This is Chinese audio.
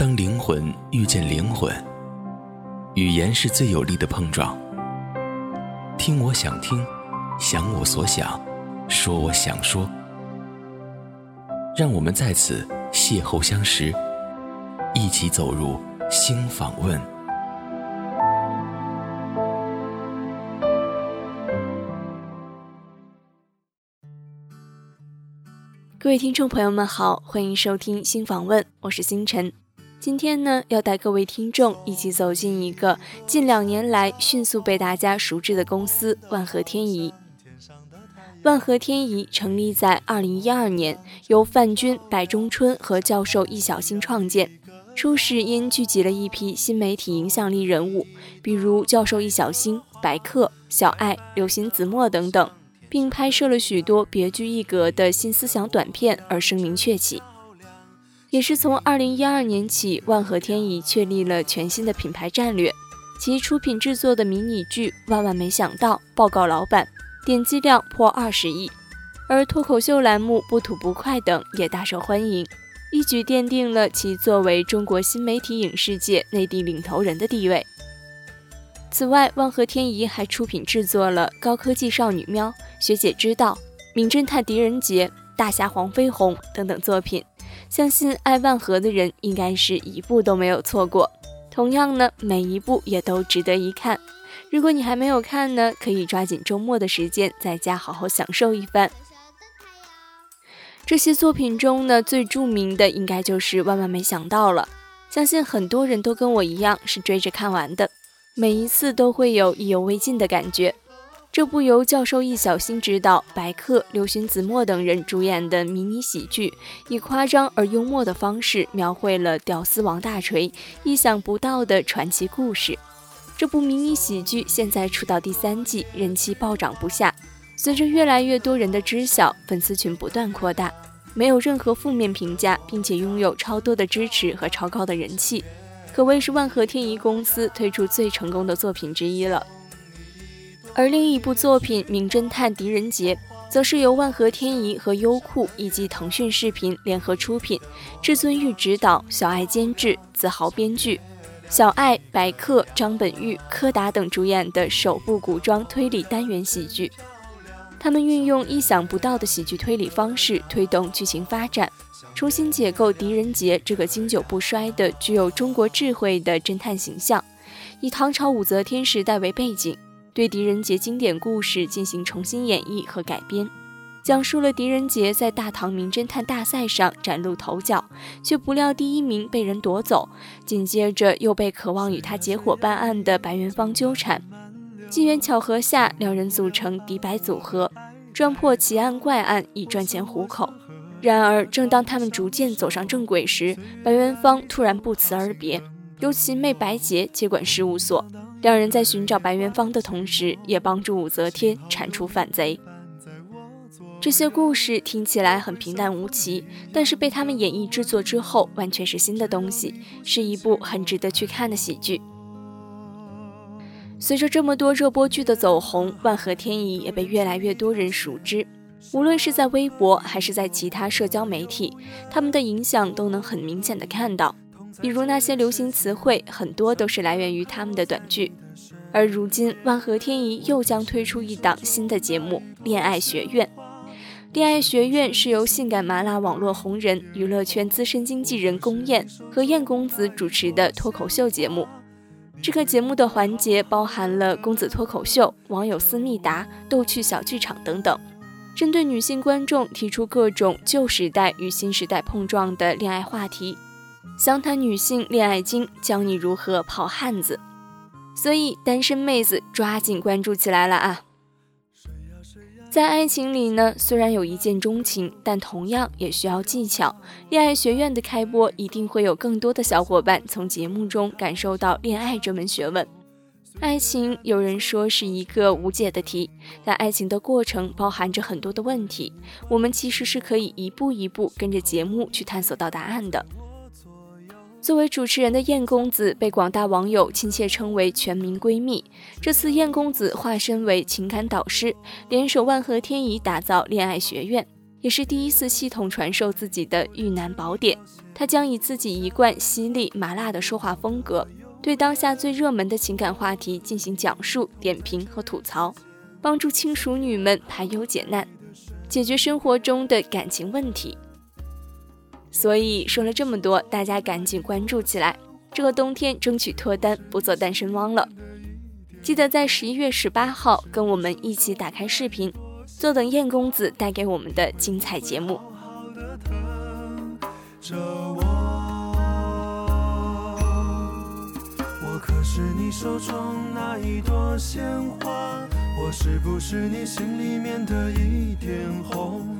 当灵魂遇见灵魂，语言是最有力的碰撞。听我想听，想我所想，说我想说。让我们在此邂逅相识，一起走入新访问。各位听众朋友们好，欢迎收听新访问，我是星辰。今天呢，要带各位听众一起走进一个近两年来迅速被大家熟知的公司——万和天宜。万和天宜成立在二零一二年，由范军、白中春和教授易小星创建。初始因聚集了一批新媒体影响力人物，比如教授易小星、白客、小爱、刘行子墨等等。并拍摄了许多别具一格的新思想短片而声名鹊起，也是从二零一二年起，万和天宜确立了全新的品牌战略。其出品制作的迷你剧《万万没想到》报告老板，点击量破二十亿，而脱口秀栏目《不吐不快》等也大受欢迎，一举奠定了其作为中国新媒体影视界内地领头人的地位。此外，万和天宜还出品制作了《高科技少女喵》。学姐知道，《名侦探狄仁杰》《大侠黄飞鸿》等等作品，相信爱万和的人应该是一部都没有错过。同样呢，每一部也都值得一看。如果你还没有看呢，可以抓紧周末的时间在家好好享受一番。这些作品中呢，最著名的应该就是《万万没想到》了。相信很多人都跟我一样是追着看完的，每一次都会有意犹未尽的感觉。这部由教授易小星执导、白客、刘勋子墨等人主演的迷你喜剧，以夸张而幽默的方式描绘了屌丝王大锤意想不到的传奇故事。这部迷你喜剧现在出到第三季，人气暴涨不下。随着越来越多人的知晓，粉丝群不断扩大，没有任何负面评价，并且拥有超多的支持和超高的人气，可谓是万和天宜公司推出最成功的作品之一了。而另一部作品《名侦探狄仁杰》则是由万和天宜和优酷以及腾讯视频联合出品，至尊玉执导，小爱监制，子豪编剧，小爱、白客、张本煜、柯达等主演的首部古装推理单元喜剧。他们运用意想不到的喜剧推理方式推动剧情发展，重新解构狄仁杰这个经久不衰的具有中国智慧的侦探形象，以唐朝武则天时代为背景。对狄仁杰经典故事进行重新演绎和改编，讲述了狄仁杰在大唐名侦探大赛上崭露头角，却不料第一名被人夺走，紧接着又被渴望与他结伙办案的白元芳纠缠。机缘巧合下，两人组成狄白组合，撞破奇案怪案以赚钱糊口。然而，正当他们逐渐走上正轨时，白元芳突然不辞而别，由其妹白洁接管事务所。两人在寻找白元芳的同时，也帮助武则天铲除反贼。这些故事听起来很平淡无奇，但是被他们演绎制作之后，完全是新的东西，是一部很值得去看的喜剧。随着这么多热播剧的走红，万和天宜也被越来越多人熟知。无论是在微博还是在其他社交媒体，他们的影响都能很明显的看到。比如那些流行词汇，很多都是来源于他们的短剧。而如今，万和天宜又将推出一档新的节目《恋爱学院》。《恋爱学院》是由性感麻辣网络红人、娱乐圈资深经纪人龚燕和燕公子主持的脱口秀节目。这个节目的环节包含了公子脱口秀、网友思密达、逗趣小剧场等等，针对女性观众提出各种旧时代与新时代碰撞的恋爱话题。详谈女性恋爱经，教你如何泡汉子。所以单身妹子抓紧关注起来了啊！在爱情里呢，虽然有一见钟情，但同样也需要技巧。恋爱学院的开播，一定会有更多的小伙伴从节目中感受到恋爱这门学问。爱情有人说是一个无解的题，但爱情的过程包含着很多的问题，我们其实是可以一步一步跟着节目去探索到答案的。作为主持人的燕公子被广大网友亲切称为“全民闺蜜”。这次燕公子化身为情感导师，联手万和天宜打造恋爱学院，也是第一次系统传授自己的遇难宝典。他将以自己一贯犀利麻辣的说话风格，对当下最热门的情感话题进行讲述、点评和吐槽，帮助轻熟女们排忧解难，解决生活中的感情问题。所以说了这么多，大家赶紧关注起来，这个冬天争取脱单，不做单身汪了。记得在十一月十八号跟我们一起打开视频，坐等燕公子带给我们的精彩节目。我可是你手中那一朵鲜花，我是不是你心里面的一点红？